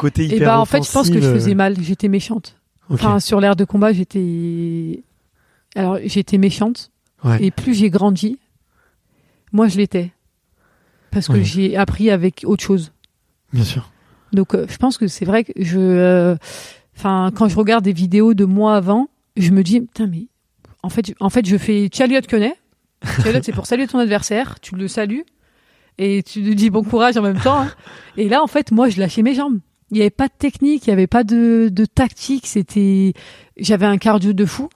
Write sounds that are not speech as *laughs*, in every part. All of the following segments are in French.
Côté Et hyper bah en fait, je pense que je faisais mal. J'étais méchante. Enfin, sur l'air de combat, j'étais. Alors, j'étais méchante. Ouais. Et plus j'ai grandi, moi je l'étais. Parce que j'ai appris avec autre chose. Bien sûr. Donc, euh, je pense que c'est vrai que je. euh, Enfin, quand je regarde des vidéos de moi avant, je me dis, putain, mais. En fait, je- en fait je fais Chaliot connaît. Chaliot, c'est pour saluer ton adversaire. Tu le salues. Et tu lui dis bon courage en même temps. hein. Et là, en fait, moi, je lâchais mes jambes. Il n'y avait pas de technique, il n'y avait pas de, de tactique. C'était, j'avais un cardio de fou.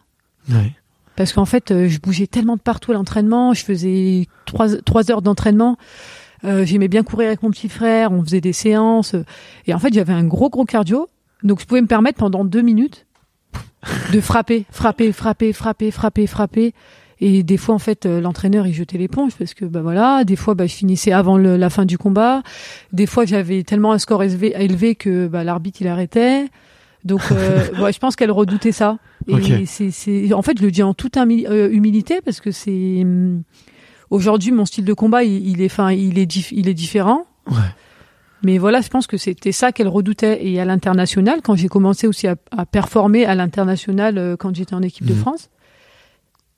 Ouais. Parce qu'en fait, euh, je bougeais tellement de partout à l'entraînement. Je faisais trois, trois heures d'entraînement. Euh, J'aimais bien courir avec mon petit frère. On faisait des séances. Et en fait, j'avais un gros, gros cardio. Donc, je pouvais me permettre pendant deux minutes de frapper, frapper, frapper, frapper, frapper, frapper. Et des fois, en fait, euh, l'entraîneur, il jetait l'éponge parce que, bah voilà, des fois, bah, je finissais avant le- la fin du combat. Des fois, j'avais tellement un score élevé, élevé que bah, l'arbitre, il arrêtait. Donc, euh, *laughs* ouais, je pense qu'elle redoutait ça. Et Ok. c'est, en fait, je le dis en toute euh, humilité parce que c'est hum, aujourd'hui mon style de combat, il, il est, enfin, il est, dif- il est différent. Ouais. Mais voilà, je pense que c'était ça qu'elle redoutait. Et à l'international, quand j'ai commencé aussi à, à performer à l'international euh, quand j'étais en équipe de Mhm. France,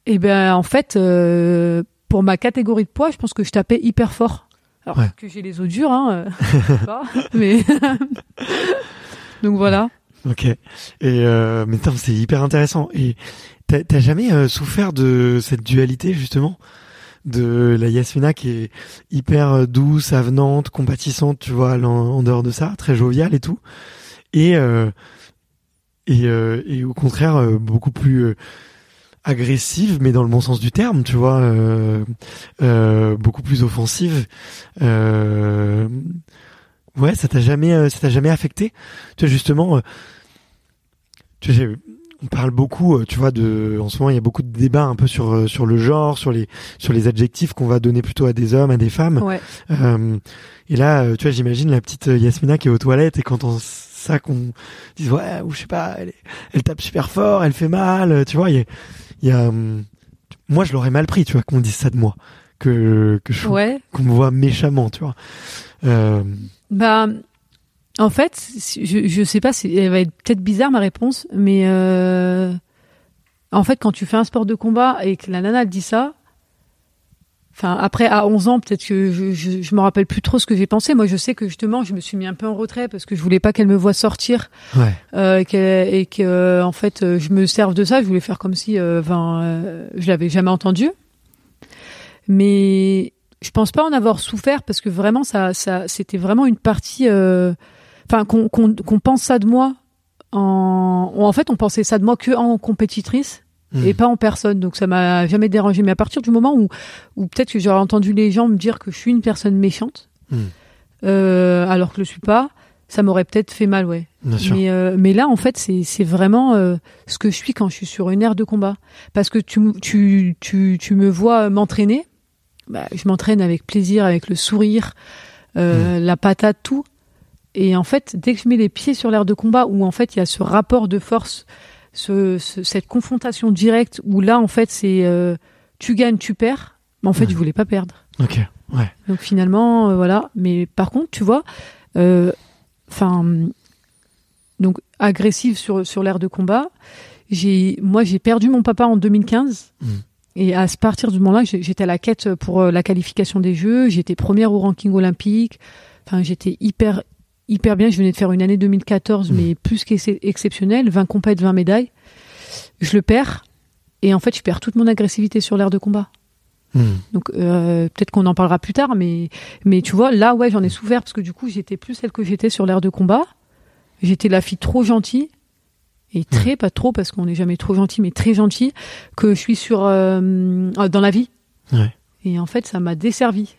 et ben en fait, euh, pour ma catégorie de poids, je pense que je tapais hyper fort. Alors Ouais. que j'ai les os durs, hein, euh, je sais *laughs* pas, mais *laughs* donc voilà. Ok. Et euh, mais c'est hyper intéressant. Et t'as jamais euh, souffert de cette dualité justement? De la Yasmina qui est hyper euh, douce, avenante, compatissante, tu vois, en, en dehors de ça, très joviale et tout, et euh, et, euh, et au contraire beaucoup plus euh, agressive, mais dans le bon sens du terme, tu vois, euh, euh, beaucoup plus offensive. Euh, ouais, ça t'a jamais, euh, ça t'a jamais affecté? Tu vois justement, euh, tu sais, on parle beaucoup, euh, tu vois, de, en ce moment il y a beaucoup de débats un peu sur sur le genre, sur les sur les adjectifs qu'on va donner plutôt à des hommes, à des femmes. Ouais. Euh, et là, tu vois, j'imagine la petite Yasmina qui est aux toilettes et quand on ça qu'on dise ouais ou je sais pas, elle, elle tape super fort, elle fait mal, tu vois, il y a, il y a hum, moi je l'aurais mal pris, tu vois, qu'on dise ça de moi, que que je Ouais. qu'on me voit méchamment, tu vois. Euh, Bah, en fait, je, je sais pas elle va être peut-être bizarre ma réponse, mais euh, en fait, quand tu fais un sport de combat et que la nana dit ça, enfin après à 11 ans, peut-être que je, je, je me rappelle plus trop ce que j'ai pensé. Moi, je sais que justement, je me suis mis un peu en retrait parce que je voulais pas qu'elle me voie sortir ouais, euh, et que euh, en fait euh, je me serve de ça. Je voulais faire comme si, euh, euh, je l'avais jamais entendu. Mais je pense pas en avoir souffert parce que vraiment ça, ça, c'était vraiment une partie, euh, enfin qu'on qu'on qu'on pense ça de moi. En, en fait, on pensait ça de moi que en compétitrice. Et pas en personne. Donc ça m'a jamais dérangé. Mais à partir du moment où, où peut-être que j'aurais entendu les gens me dire que je suis une personne méchante, Hmm. euh, alors que je le suis pas, ça m'aurait peut-être fait mal, ouais. bien sûr. Mais, euh, mais là, en fait, c'est vraiment euh, ce que je suis quand je suis sur une aire de combat. Parce que tu, tu, tu, tu me vois m'entraîner, bah, je m'entraîne avec plaisir, avec le sourire, euh, la patate, tout. Et en fait, dès que je mets les pieds sur l'aire de combat, où en fait il y a ce rapport de force, ce, ce- cette confrontation directe, où là, en fait, c'est euh, tu gagnes, tu perds. Mais en fait, Ouais. je voulais pas perdre. Ok, ouais, Donc finalement, euh, voilà. Mais par contre, tu vois, euh, enfin, donc agressive sur sur l'aire de combat. J'ai, moi, j'ai perdu mon papa en 2015. Mm. Et à partir du moment-là, j'étais à la quête pour la qualification des Jeux. J'étais première au ranking olympique. Enfin, j'étais hyper hyper bien. Je venais de faire une année 2014, Mm. mais plus qu'exceptionnelle. 20 compètes, 20 médailles. Je le perds. Et en fait, je perds toute mon agressivité sur l'aire de combat. Hmm. Donc euh, peut-être qu'on en parlera plus tard, mais mais tu vois, là ouais, j'en ai souffert parce que du coup, j'étais plus celle que j'étais sur l'air de combat. J'étais la fille trop gentille et très pas trop parce qu'on n'est jamais trop gentil, mais très gentille que je suis sur euh, dans la vie. Ouais. Et en fait, ça m'a desservi.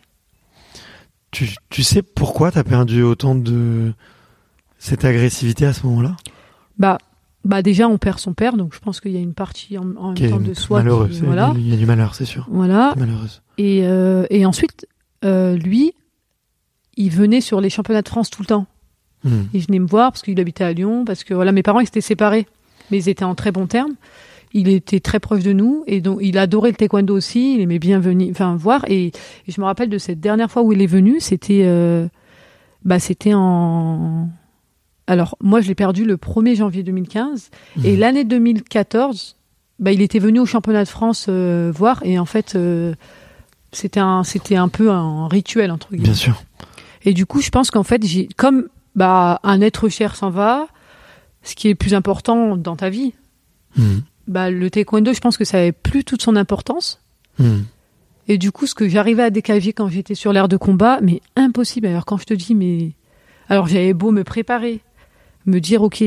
Tu, tu sais pourquoi t'as perdu autant de cette agressivité à ce moment-là? Bah, bah déjà on perd son père, donc je pense qu'il y a une partie en, en même temps de soi. malheureux. qui- voilà, Il y a du malheur, c'est sûr. voilà. Malheureuse. Et, euh, et ensuite, euh, lui, il venait sur les championnats de France tout le temps. Hmm. Il venait me voir parce qu'il habitait à Lyon, parce que voilà, mes parents ils étaient séparés, mais ils étaient en très bons termes. Il était très proche de nous et donc il adorait le taekwondo aussi. Il aimait bien venir, enfin voir. Et, et je me rappelle de cette dernière fois où il est venu, c'était, euh, bah c'était en. Alors moi je l'ai perdu le 1er janvier 2015 et Mhm. l'année 2014, bah il était venu au championnat de France euh, voir et en fait euh, c'était un c'était un peu un rituel entre guillemets. Bien sûr. Et du coup, je pense qu'en fait, j'ai comme bah un être cher s'en va, ce qui est plus important dans ta vie. Hmm. Bah le taekwondo, je pense que ça avait plus toute son importance. Hmm. Et du coup, ce que j'arrivais à décaler quand j'étais sur l'air de combat, mais impossible. Alors quand je te dis, mais alors j'avais beau me préparer, me dire ok,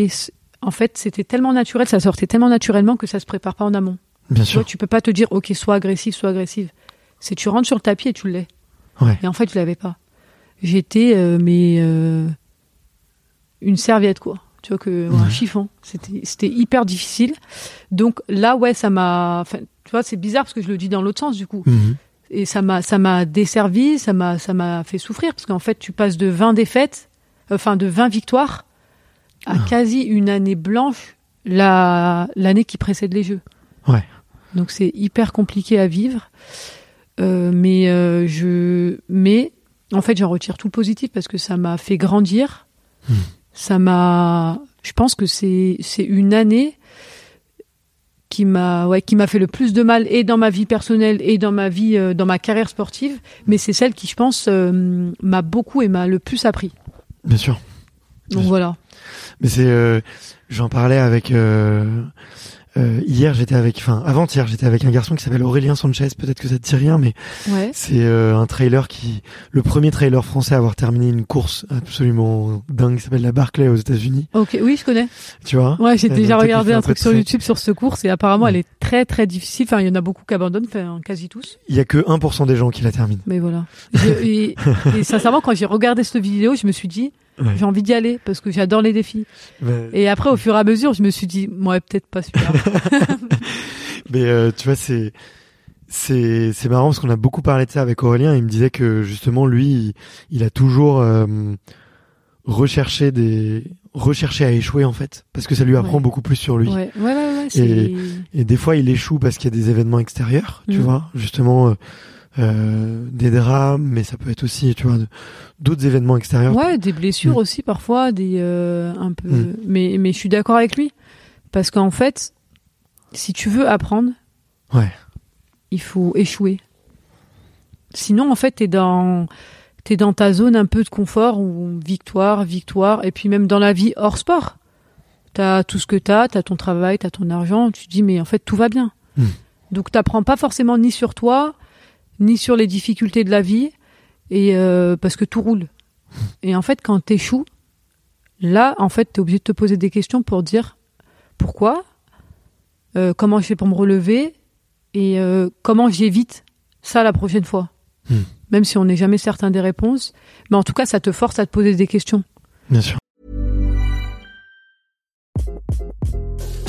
en fait, c'était tellement naturel, ça sortait tellement naturellement que ça se prépare pas en amont. Bien Tu vois, sûr. tu peux pas te dire ok, sois agressif, sois agressive. C'est tu rentres sur le tapis et tu l'es. Ouais. Et en fait, je l'avais pas. J'étais euh, mais euh, une serviette quoi. Tu vois que un Ouais. chiffon. C'était c'était hyper difficile. Donc là ouais, ça m'a tu vois, c'est bizarre parce que je le dis dans l'autre sens du coup. Mhm. Et ça m'a ça m'a desservi, ça m'a ça m'a fait souffrir parce qu'en fait, tu passes de 20 défaites, enfin de 20 victoires à Ah. quasi une année blanche la l'année qui précède les jeux. Ouais. Donc c'est hyper compliqué à vivre. Euh, mais euh, je mais en fait j'en retire tout le positif parce que ça m'a fait grandir Hmm. Ça m'a je pense que c'est c'est une année qui m'a ouais qui m'a fait le plus de mal et dans ma vie personnelle et dans ma vie euh, dans ma carrière sportive mais c'est celle qui je pense euh, m'a beaucoup et m'a le plus appris Bien sûr. donc Bien. voilà Mais c'est, euh, j'en parlais avec euh, hier, j'étais avec, enfin avant-hier, j'étais avec un garçon qui s'appelle Aurélien Sanchez. Peut-être que ça te dit rien, mais ouais c'est euh, un trailer qui, le premier trailer français à avoir terminé une course absolument dingue, qui s'appelle la Barclay aux États-Unis. ok oui je connais Tu vois? Ouais j'ai Euh, déjà regardé un truc sur. YouTube sur ce course et apparemment Ouais. elle est très très difficile enfin il y en a beaucoup qui abandonnent enfin quasi tous Il y a que 1% des gens qui la terminent. mais voilà Je- et, et sincèrement quand j'ai regardé cette vidéo je me suis dit Ouais. j'ai envie d'y aller parce que j'adore les défis Mais, et après au fur et à mesure je me suis dit ouais peut-être pas celui-là *laughs* mais, euh, tu vois, c'est c'est c'est marrant parce qu'on a beaucoup parlé de ça avec Aurélien. Il me disait que justement lui, il, il a toujours euh, recherché des recherché à échouer en fait parce que ça lui apprend Ouais. beaucoup plus sur lui. ouais ouais ouais, ouais c'est Et- Et des fois, il échoue parce qu'il y a des événements extérieurs, tu Mm. vois, justement euh, euh, des drames, mais ça peut être aussi, tu vois, d'autres événements extérieurs. Ouais, des blessures Mm. aussi parfois, des euh, un peu. Mm. Mais mais je suis d'accord avec lui parce qu'en fait, si tu veux apprendre, Ouais. il faut échouer. Sinon, en fait, t'es dans t'es dans ta zone un peu de confort où victoire, victoire, et puis même dans la vie hors sport, t'as tout ce que t'as, t'as ton travail, t'as ton argent, tu te dis mais en fait tout va bien. Mm. Donc t'apprends pas forcément ni sur toi, ni sur les difficultés de la vie, et euh, parce que tout roule. Et en fait, quand t'échoues, là, en fait, t'es obligé de te poser des questions pour dire pourquoi, euh, comment je fais pour me relever, et euh, comment j'évite ça la prochaine fois. Hmm. Même si on n'est jamais certain des réponses, mais en tout cas, ça te force à te poser des questions. Bien sûr.